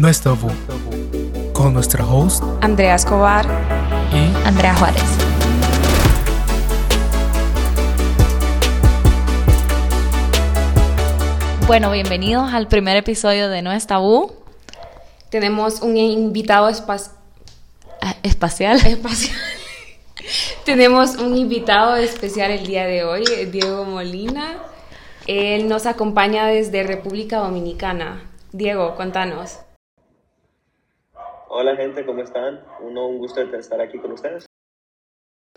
No es tabú. Con nuestra host Andrea Escobar y Andrea Juárez. Bueno, bienvenidos al primer episodio de No es tabú. tenemos un invitado Ah, Espacial. espacial. tenemos un invitado especial el día de hoy, Diego Molina. Él nos acompaña desde República Dominicana. Diego, cuéntanos. Hola gente, ¿cómo están? Uno, un gusto estar aquí con ustedes.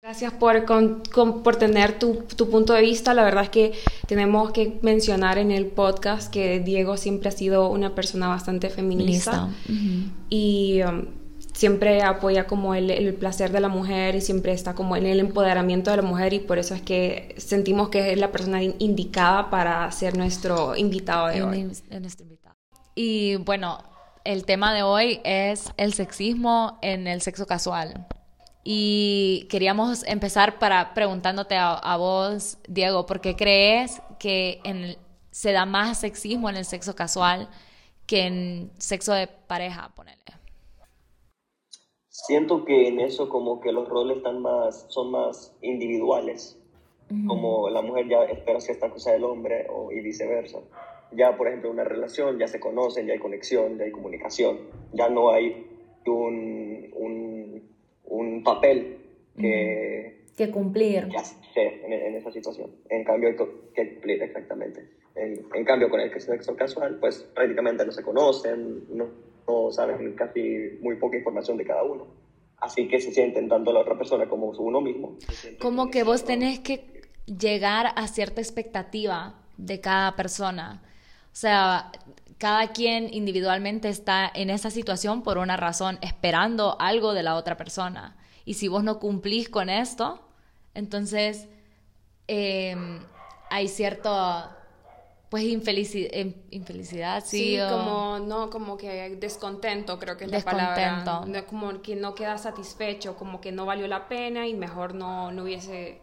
Gracias por, con- con- por tener tu, tu punto de vista. La verdad es que tenemos que mencionar en el podcast que Diego siempre ha sido una persona bastante feminista. Listo. y um, siempre apoya como el, el placer de la mujer y siempre está como en el empoderamiento de la mujer y por eso es que sentimos que es la persona in- indicada para ser nuestro invitado de hoy. nuestro invitado. Y bueno, el tema de hoy es el sexismo en el sexo casual. Y queríamos empezar para preguntándote a, a vos, Diego, ¿por qué crees que en el- se da más sexismo en el sexo casual que en sexo de pareja, ponele? Siento que en eso como que los roles están más, son más individuales. Como la mujer ya espera cierta cosa del hombre o, y viceversa. Ya, por ejemplo, una relación, ya se conocen, ya hay conexión, ya hay comunicación. Ya no hay un, un, un papel que, Que cumplir. que hacer en, en esa situación. En cambio, hay que cumplir exactamente. En, en cambio, con el sexo casual, pues prácticamente no se conocen, no, no saben casi muy poca información de cada uno. Así que se sienten tanto la otra persona como uno mismo. Como que vos tenés que llegar a cierta expectativa de cada persona. O sea, cada quien individualmente está en esa situación por una razón, esperando algo de la otra persona. Y si vos no cumplís con esto, entonces eh, hay cierto, pues, infelici- em- infelicidad, sí. Sí, o- como, no, como que descontento creo que es la palabra. Descontento. No, como que no queda satisfecho, como que no valió la pena y mejor no, no hubiese...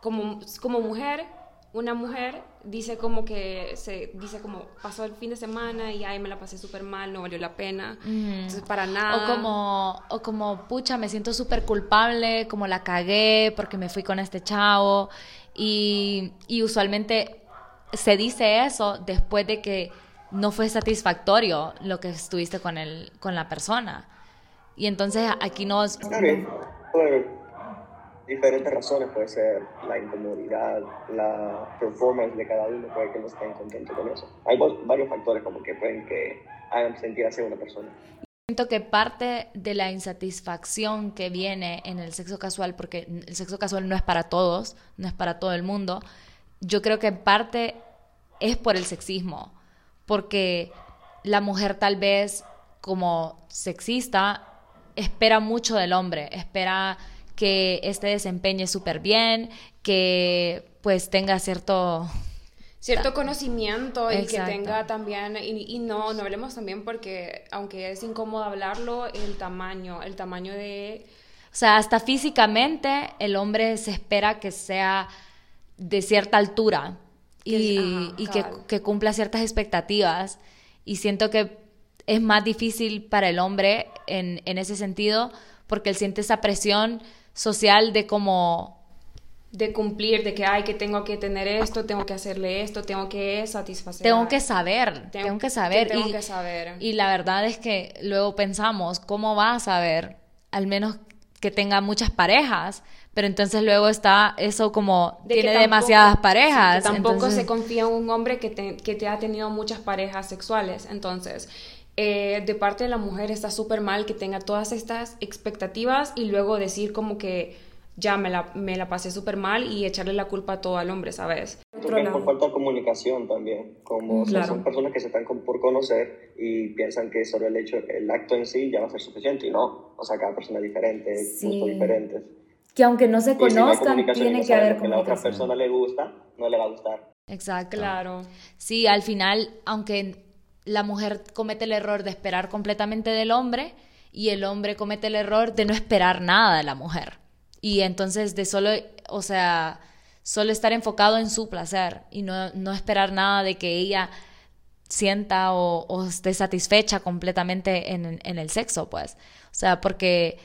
Como, como mujer, una mujer dice como que se dice como pasó el fin de semana y ay me la pasé súper mal, no valió la pena. Entonces para nada. O como, o como, pucha, me siento súper culpable, como la cagué porque me fui con este chavo. Y, y usualmente se dice eso después de que no fue satisfactorio lo que estuviste con, el, con la persona. Y entonces aquí nos... Está bien, por diferentes razones, puede ser la incomodidad, la performance de cada uno, puede que no estén contentos con eso. Hay varios factores como que pueden que hagan sentir así a una persona. Siento que parte de la insatisfacción que viene en el sexo casual, porque el sexo casual no es para todos, no es para todo el mundo, yo creo que en parte es por el sexismo, porque la mujer tal vez como sexista espera mucho del hombre, espera que este desempeñe súper bien, que pues tenga cierto... cierto conocimiento y Exacto. que tenga también, y, y no, no hablemos también porque, aunque es incómodo hablarlo, el tamaño, el tamaño de... O sea, hasta físicamente el hombre se espera que sea de cierta altura y, ajá, y que, que cumpla ciertas expectativas. Y siento que es más difícil para el hombre en, en ese sentido porque él siente esa presión social de como... de cumplir, de que, ay, que tengo que tener esto, tengo que hacerle esto, tengo que satisfacer. Tengo que saber, Tengo- tengo, que saber. que tengo y, que saber. Y la verdad es que luego pensamos, ¿cómo va a saber? Al menos que tenga muchas parejas, pero entonces luego está eso como De tiene tampoco- demasiadas parejas. sí, que tampoco entonces- se confía en un hombre que te, que te ha tenido muchas parejas sexuales. Entonces, eh, de parte de la mujer está súper mal que tenga todas estas expectativas y luego decir como que ya me la, me la pasé súper mal y echarle la culpa a todo al hombre, ¿sabes? Por falta de comunicación también, como o sea, Claro. son personas que se están con- por conocer y piensan que solo el hecho, el acto en sí ya va a ser suficiente y no, o sea, cada persona es diferente, Sí. gustos diferentes. Que aunque no se Y si no hay conozcan, comunicación y tiene que haber lo que la otra comunicación. persona le gusta, no le va a gustar. Exacto. Claro. Sí, al final, aunque la mujer comete el error de esperar completamente del hombre y el hombre comete el error de no esperar nada de la mujer. Y entonces de solo, o sea, solo estar enfocado en su placer y no, no esperar nada de que ella sienta o, esté satisfecha completamente en, el sexo, pues. O sea, porque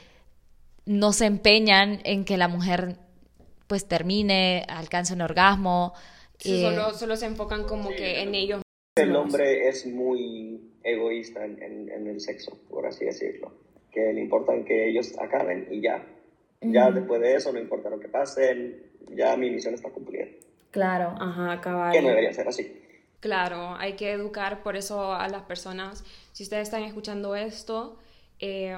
no se empeñan en que la mujer pues termine, alcance un orgasmo. Eh, solo, solo, se enfocan como que en ellos. El hombre es muy egoísta en, el sexo, por así decirlo. Que le importa que ellos acaben y ya. Ya después de eso, no importa lo que pase, ya mi misión está cumplida. Claro. Ajá, acabar. Que no debería ser así. Claro, hay que educar por eso a las personas. Si ustedes están escuchando esto eh,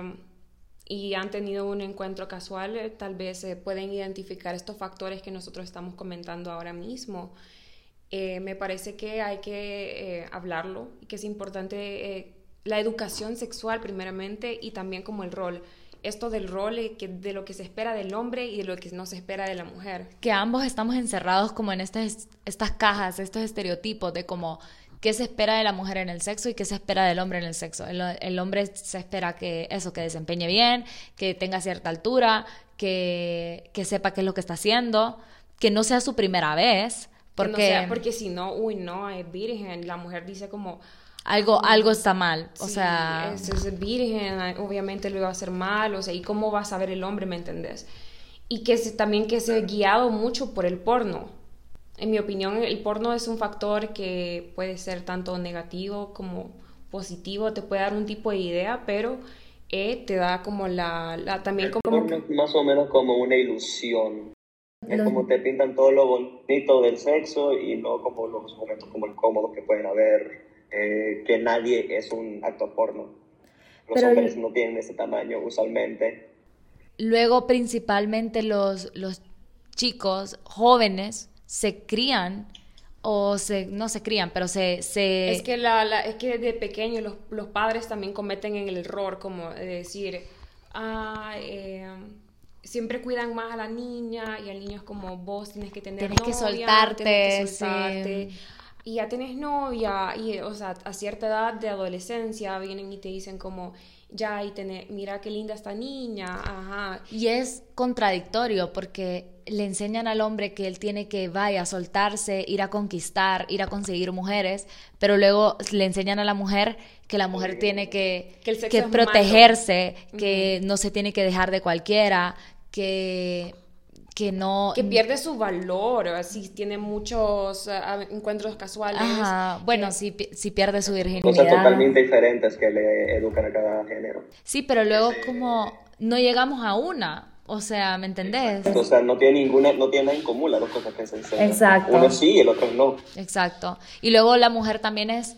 y han tenido un encuentro casual, eh, tal vez se pueden identificar estos factores que nosotros estamos comentando ahora mismo. Eh, me parece que hay que hablarlo y que es importante la educación sexual primeramente y también como el rol esto del rol, que, de lo que se espera del hombre y de lo que no se espera de la mujer. Que ambos estamos encerrados como en estas, estas cajas, estos estereotipos de como qué se espera de la mujer en el sexo y qué se espera del hombre en el sexo. El, hombre se espera que eso, que desempeñe bien, que tenga cierta altura, que, que, sepa qué es lo que está haciendo, que no sea su primera vez. Porque, porque si no, uy, no, es virgen. La mujer dice como, algo, algo está mal. O sea. Es, es, virgen, obviamente lo iba a hacer mal. O sea, ¿y cómo va a saber el hombre, me entendés? Y que también que se ha guiado mucho por el porno. En mi opinión, el porno es un factor que puede ser tanto negativo como positivo, te puede dar un tipo de idea, pero eh, te da como la, también como... más o menos como una ilusión. Es como te pintan todo lo bonito del sexo y no como los momentos como incómodos que pueden haber eh, que nadie es un actor porno. Los hombres no tienen ese tamaño usualmente. Luego, principalmente los, los chicos jóvenes se crían o se, no se crían, pero se... se... Es, que la, es que de pequeño los, los, padres también cometen el error como de decir, ah, eh, siempre cuidan más a la niña y al niño es como vos tienes que tener tienes que soltarte, tienes que soltarte y ya tienes novia, y, o sea, a cierta edad de adolescencia vienen y te dicen como, ya, y tener, mira qué linda esta niña, ajá. Y es contradictorio porque le enseñan al hombre que él tiene que vaya a soltarse, ir a conquistar, ir a conseguir mujeres, pero luego le enseñan a la mujer que la mujer tiene que, que, protegerse, que no se tiene que dejar de cualquiera, que que no... Que pierde su valor, si tiene muchos ah, encuentros casuales. Ajá, bueno, si, si pierde su virginidad. Cosas totalmente diferentes que le educan a cada género. Sí, pero luego como no llegamos a una, o sea, ¿me entendés? O sea, no tiene ninguna, no tiene nada en común las dos cosas que se enseñan. Exacto. Uno sí y el otro no. Exacto. Y luego la mujer también es,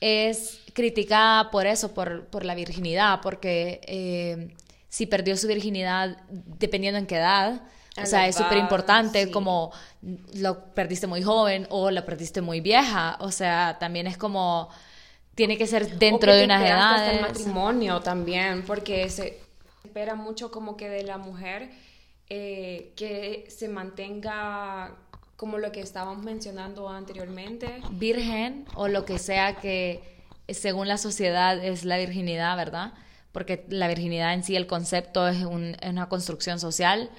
es criticada por eso, por, por la virginidad, porque eh, si perdió su virginidad, dependiendo en qué edad, o sea, es súper importante como lo perdiste muy joven o lo perdiste muy vieja. O sea, también es como tiene que ser dentro de unas edades. El matrimonio también, porque se espera mucho como que de la mujer eh, que se mantenga como lo que estábamos mencionando anteriormente. Virgen o lo que sea que según la sociedad es la virginidad, ¿verdad? Porque la virginidad en sí, el concepto es, un, es una construcción social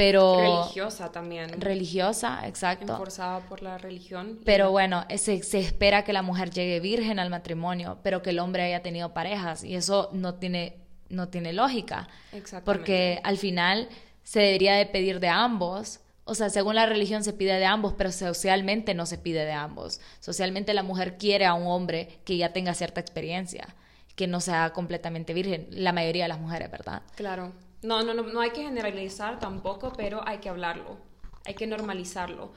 pero... Religiosa también. Religiosa, exacto. Forzada por la religión. Pero bueno, se, se, espera que la mujer llegue virgen al matrimonio, pero que el hombre haya tenido parejas, y eso no tiene, no tiene lógica. Exactamente. Porque al final se debería de pedir de ambos, o sea, según la religión se pide de ambos, pero socialmente no se pide de ambos. Socialmente la mujer quiere a un hombre que ya tenga cierta experiencia, que no sea completamente virgen, la mayoría de las mujeres, ¿verdad? Claro. No, no, no, no hay que generalizar tampoco, pero hay que hablarlo, hay que normalizarlo.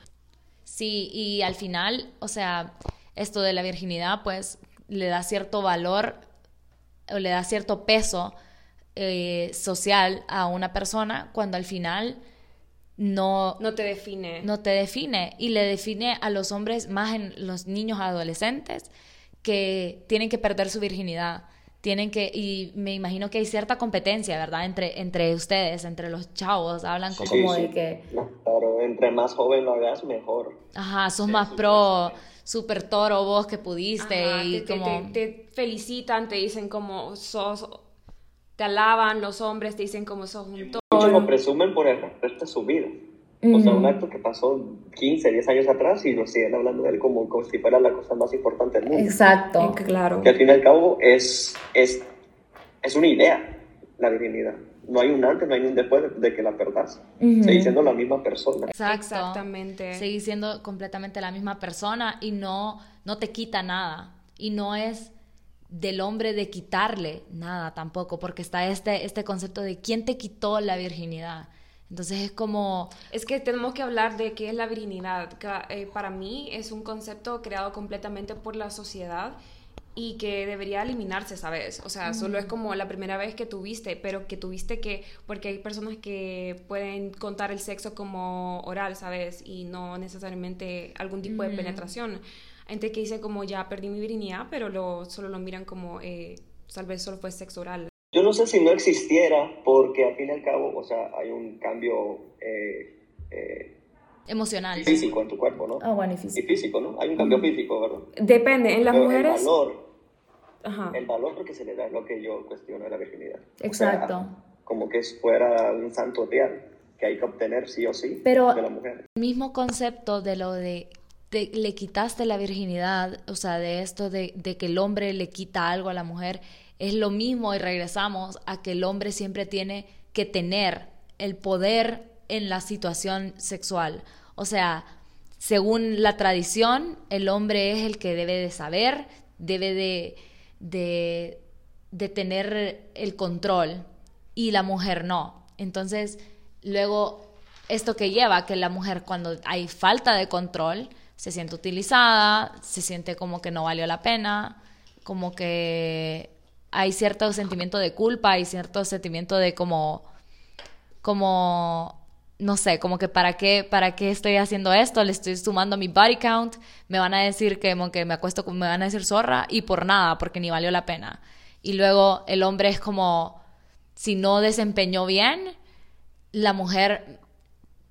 Sí, y al final, o sea, esto de la virginidad, pues le da cierto valor o le da cierto peso eh, social a una persona cuando al final no... No te define. No te define. Y le define a los hombres, más en los niños adolescentes, que tienen que perder su virginidad tienen que, y me imagino que hay cierta competencia, ¿verdad? Entre, entre ustedes, entre los chavos, hablan como de que... Claro, entre más joven lo hagas, mejor. Ajá, sos más pro, super toro vos que pudiste y te, como... Te, felicitan, te dicen como sos, te alaban los hombres, te dicen como sos un toro. Muchos lo presumen por el resto de su vida. O sea, un acto que pasó 15, 10 años atrás y lo siguen hablando de él como, como si fuera la cosa más importante del mundo. Exacto. Claro. Que al fin y al cabo es, es, es una idea, la virginidad. No hay un antes, no hay un después de que la perdás. Sigue siendo la misma persona. Exacto. Exactamente. Sigue siendo completamente la misma persona y no, no te quita nada. Y no es del hombre de quitarle nada tampoco, porque está este, este concepto de quién te quitó la virginidad. Entonces es como... Es que tenemos que hablar de qué es la virginidad. Ca- eh, para mí es un concepto creado completamente por la sociedad y que debería eliminarse, ¿sabes? O sea, solo es como la primera vez que tuviste, pero que tuviste que, porque hay personas que pueden contar el sexo como oral, ¿sabes? Y no necesariamente algún tipo de penetración. Hay gente que dice como ya perdí mi virginidad, pero lo, solo lo miran como eh, tal vez solo fue sexo oral. Yo no sé si no existiera, porque al fin y al cabo, o sea, hay un cambio eh, eh, Emocional. físico en tu cuerpo, ¿no? Ah, bueno, y Y físico. físico, ¿no? Hay un cambio físico, ¿verdad? Depende, en las Pero mujeres... El valor, Ajá. el valor que se le da es lo que yo cuestiono de la virginidad. O sea, Exacto. como que fuera un santo real que hay que obtener sí o sí Pero- de la mujer. El mismo concepto de lo de, de- le quitaste la virginidad, o sea, de esto de, de que el hombre le quita algo a la mujer, es lo mismo y regresamos a que el hombre siempre tiene que tener el poder en la situación sexual. O sea, según la tradición, el hombre es el que debe de saber, debe de, de, tener el control y la mujer no. Entonces, luego, esto que lleva que la mujer cuando hay falta de control, se siente utilizada, se siente como que no valió la pena, como que hay cierto sentimiento de culpa, hay cierto sentimiento de como, como, no sé, como que para qué, para qué estoy haciendo esto, le estoy sumando mi body count, me van a decir que, como que me acuesto, me van a decir zorra y por nada, porque ni valió la pena. Y luego el hombre es como, si no desempeñó bien, la mujer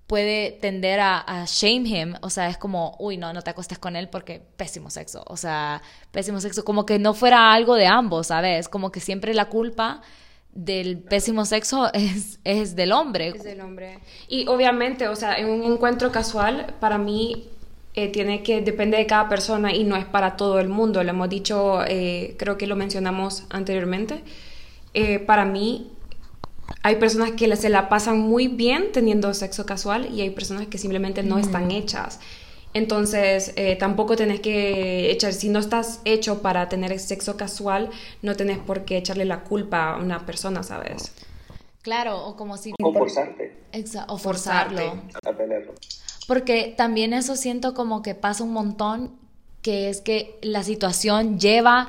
puede tender a, a shame him, o sea, es como, uy, no, no te acostes con él porque pésimo sexo, o sea, pésimo sexo, como que no fuera algo de ambos, ¿sabes? Como que siempre la culpa del pésimo sexo es, es del hombre. Es del hombre. Y obviamente, o sea, en un encuentro casual, para mí eh, tiene que, depende de cada persona y no es para todo el mundo. Lo hemos dicho, eh, creo que lo mencionamos anteriormente. Eh, para mí, hay personas que se la pasan muy bien teniendo sexo casual y hay personas que simplemente no están hechas. Entonces, eh, tampoco tenés que echar, si no estás hecho para tener sexo casual, no tenés por qué echarle la culpa a una persona, ¿sabes? Claro, o como si... O forzarte o Forzarte. forzarlo. a tenerlo. Porque también eso siento como que pasa un montón, que es que la situación lleva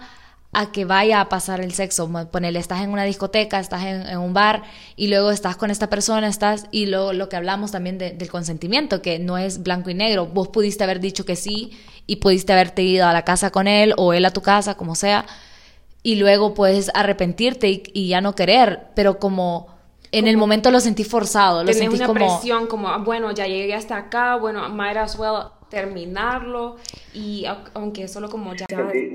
a que vaya a pasar el sexo. Ponele, estás en una discoteca, estás en, en un bar y luego estás con esta persona, estás, y luego lo que hablamos también de- del consentimiento, que no es blanco y negro. Vos pudiste haber dicho que sí y pudiste haberte ido a la casa con él o él a tu casa, como sea, y luego puedes arrepentirte y, y ya no querer, pero como en el momento lo sentí forzado, lo sentí una como... presión como, ah, bueno, ya llegué hasta acá, bueno, might as well terminarlo y au- aunque solo como ya...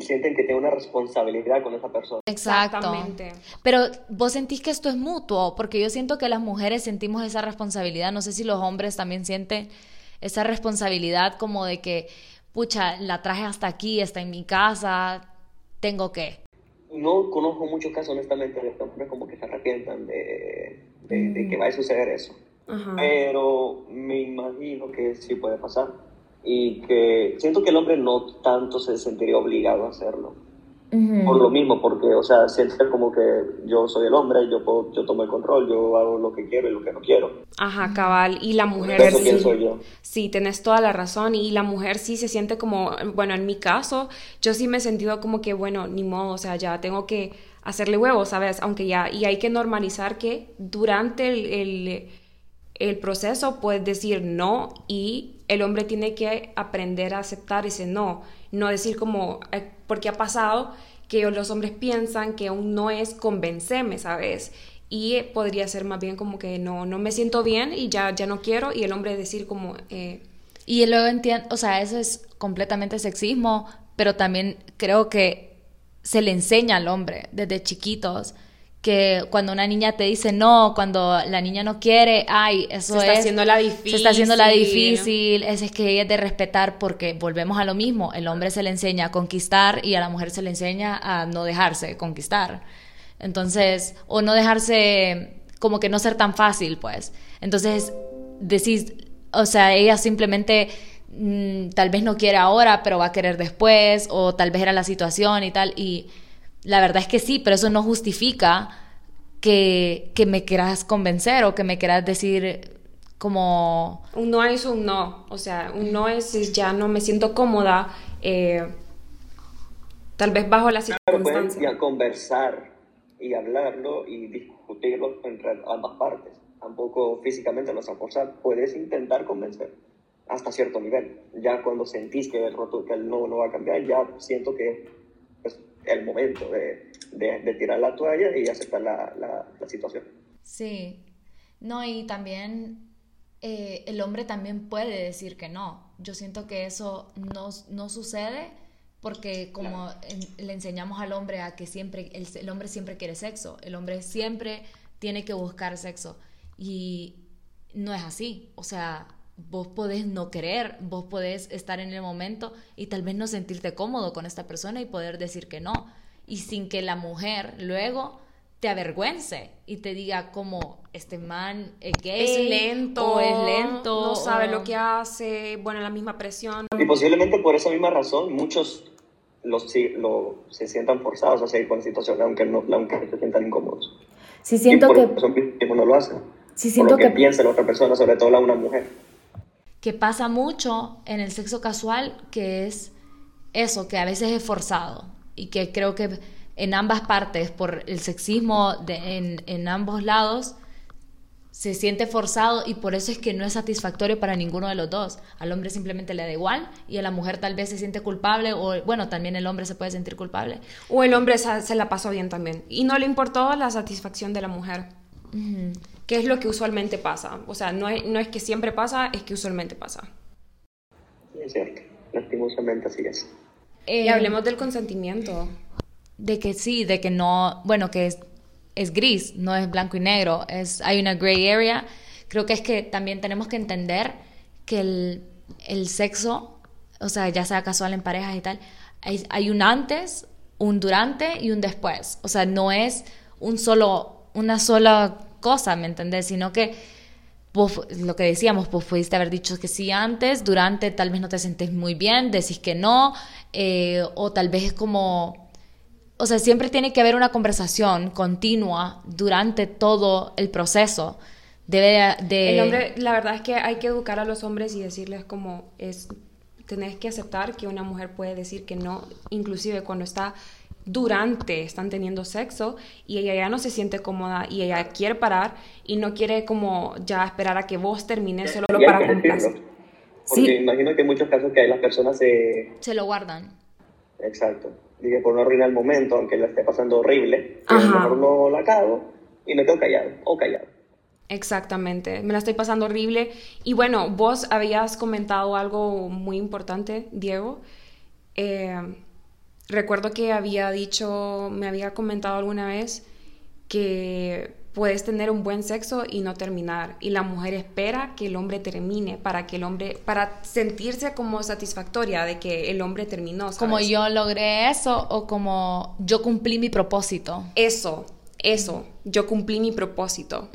Sienten que tienen una responsabilidad con esa persona. Exacto. Exactamente. Pero vos sentís que esto es mutuo, porque yo siento que las mujeres sentimos esa responsabilidad, no sé si los hombres también sienten esa responsabilidad como de que, pucha, la traje hasta aquí, está en mi casa, tengo que. No conozco muchos casos, honestamente, de hombres como que se arrepientan de, de, de que vaya a suceder eso. Ajá. Pero me imagino que sí puede pasar. Y que siento que el hombre no tanto se sentiría obligado a hacerlo. Por lo mismo, porque, o sea, siente como que yo soy el hombre, yo, puedo, yo tomo el control, yo hago lo que quiero y lo que no quiero. Ajá, cabal. Y la mujer Eso sí. pienso yo. Sí, tenés toda la razón. Y la mujer sí se siente como, bueno, en mi caso, yo sí me he sentido como que, bueno, ni modo, o sea, ya tengo que hacerle huevos, ¿sabes? Aunque ya, y hay que normalizar que durante el, el, el proceso puedes decir no y el hombre tiene que aprender a aceptar ese no. No decir como, eh, porque ha pasado que los hombres piensan que un no es convencerme, ¿sabes? Y eh, podría ser más bien como que no, no me siento bien y ya, ya no quiero y el hombre decir como... eh, Y luego entiendo, o sea, eso es completamente sexismo, pero también creo que se le enseña al hombre desde chiquitos que cuando una niña te dice no, cuando la niña no quiere, ay, eso Se está es... haciendo la difícil. Se está haciendo la difícil, es, es que ella es de respetar porque volvemos a lo mismo, el hombre se le enseña a conquistar y a la mujer se le enseña a no dejarse conquistar. Entonces, o no dejarse, como que no ser tan fácil, pues. Entonces, decís, o sea, ella simplemente mm, tal vez no quiere ahora, pero va a querer después, o tal vez era la situación y tal, y la verdad es que sí, pero eso no justifica que, que me quieras convencer o que me quieras decir como... Un no es un no. O sea, un no es si ya no me siento cómoda, eh, tal vez bajo la Claro, pueden circunstancia. ya conversar y hablarlo y discutirlo entre ambas partes. Tampoco físicamente no forzar. Puedes intentar convencer hasta cierto nivel. Ya cuando sentís que el, roto, que el no no va a cambiar, ya siento que es el momento de, de, de tirar la toalla y aceptar la, la, la situación. Sí. No, y también eh, el hombre también puede decir que no. Yo siento que eso no, no sucede porque como en- le enseñamos al hombre a que siempre, el, el hombre siempre quiere sexo, el hombre siempre tiene que buscar sexo y no es así. O sea, vos podés no querer, vos podés estar en el momento y tal vez no sentirte cómodo con esta persona y poder decir que no. Y sin que la mujer luego te avergüence y te diga como este man es gay Es lento, o es lento no sabe o- lo que hace, bueno, la misma presión. Y posiblemente por esa misma razón muchos los, lo, se sientan forzados a seguir con la situación, aunque, no, aunque se sientan incómodos. Sí siento y por que... eso mismo no lo hacen. Sí por siento lo que, que... piensa la otra persona, sobre todo la una mujer. Que pasa mucho en el sexo casual, que es eso, que a veces es forzado y que creo que en ambas partes, por el sexismo de, en, en ambos lados, se siente forzado y por eso es que no es satisfactorio para ninguno de los dos. Al hombre simplemente le da igual y a la mujer tal vez se siente culpable o bueno, también el hombre se puede sentir culpable. O el hombre se, se la pasó bien también. Y no le importó la satisfacción de la mujer. Que es lo que usualmente pasa. O sea, no es, no es que siempre pasa, es que usualmente pasa. Sí, es cierto. Lastimosamente así es. y Eh, hablemos del consentimiento. De que sí, de que no, bueno, que es, es gris, no es blanco y negro, es, hay una gray area. Creo que es que también tenemos que entender que el, el sexo, o sea, ya sea casual en parejas y tal, hay, hay un antes, un durante y un después. O sea, no es un solo, una sola cosa, ¿me entendés? Sino que lo que decíamos, vos pudiste haber dicho que sí antes, durante tal vez no te sentís muy bien, decís que no, eh, o tal vez es como, o sea, siempre tiene que haber una conversación continua durante todo el proceso. Debe de... El hombre, la verdad es que hay que educar a los hombres y decirles como es, tenés que aceptar que una mujer puede decir que no, inclusive cuando está durante, están teniendo sexo y ella ya no se siente cómoda y ella quiere parar y no quiere como ya esperar a que vos termines solo Y hay para que complacer. Porque Sí. imagino que en muchos casos que hay las personas se... Se lo guardan. Exacto. Dije, por no arruinar el momento, aunque la esté pasando horrible, que a lo Ajá. mejor no la cago y me quedo callado o callado. Exactamente, me la estoy pasando horrible. Y bueno, vos habías comentado algo muy importante, Diego. Eh, recuerdo que había dicho, me había comentado alguna vez que puedes tener un buen sexo y no terminar. Y la mujer espera que el hombre termine para que el hombre, para sentirse como satisfactoria de que el hombre terminó. ¿sabes? Como yo logré eso o como yo cumplí mi propósito. Eso, eso, yo cumplí mi propósito.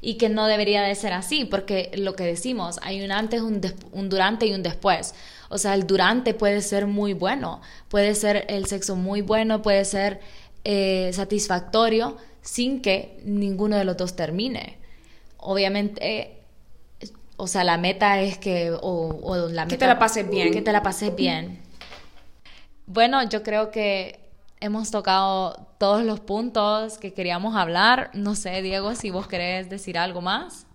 Y que no debería de ser así, porque lo que decimos, hay un antes, un, un durante y un después. O sea, el durante puede ser muy bueno, puede ser el sexo muy bueno, puede ser eh, satisfactorio sin que ninguno de los dos termine. Obviamente, eh, o sea, la meta es que, o, o la Que meta- te la pases bien. Que te la pases bien. Bueno, yo creo que hemos tocado todos los puntos que queríamos hablar. No sé, Diego, si vos querés decir algo más.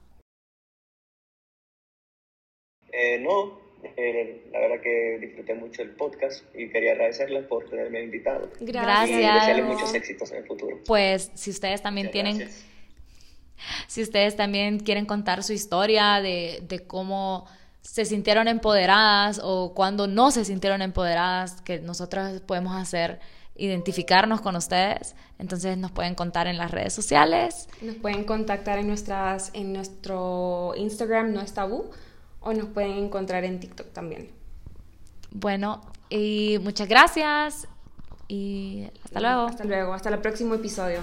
Eh, no, eh, la verdad que disfruté mucho el podcast y quería agradecerles por tenerme invitado. Y Gracias. desearles muchos éxitos en el futuro. Pues si ustedes también Muchas tienen, gracias. si ustedes también quieren contar su historia de, de cómo se sintieron empoderadas o cuando no se sintieron empoderadas, que nosotras podemos hacer identificarnos con ustedes. Entonces nos pueden contar en las redes sociales. Nos pueden contactar en, nuestras, en nuestro Instagram, no es tabú, o nos pueden encontrar en TikTok también. Bueno, y muchas gracias y hasta luego. Hasta luego, hasta el próximo episodio.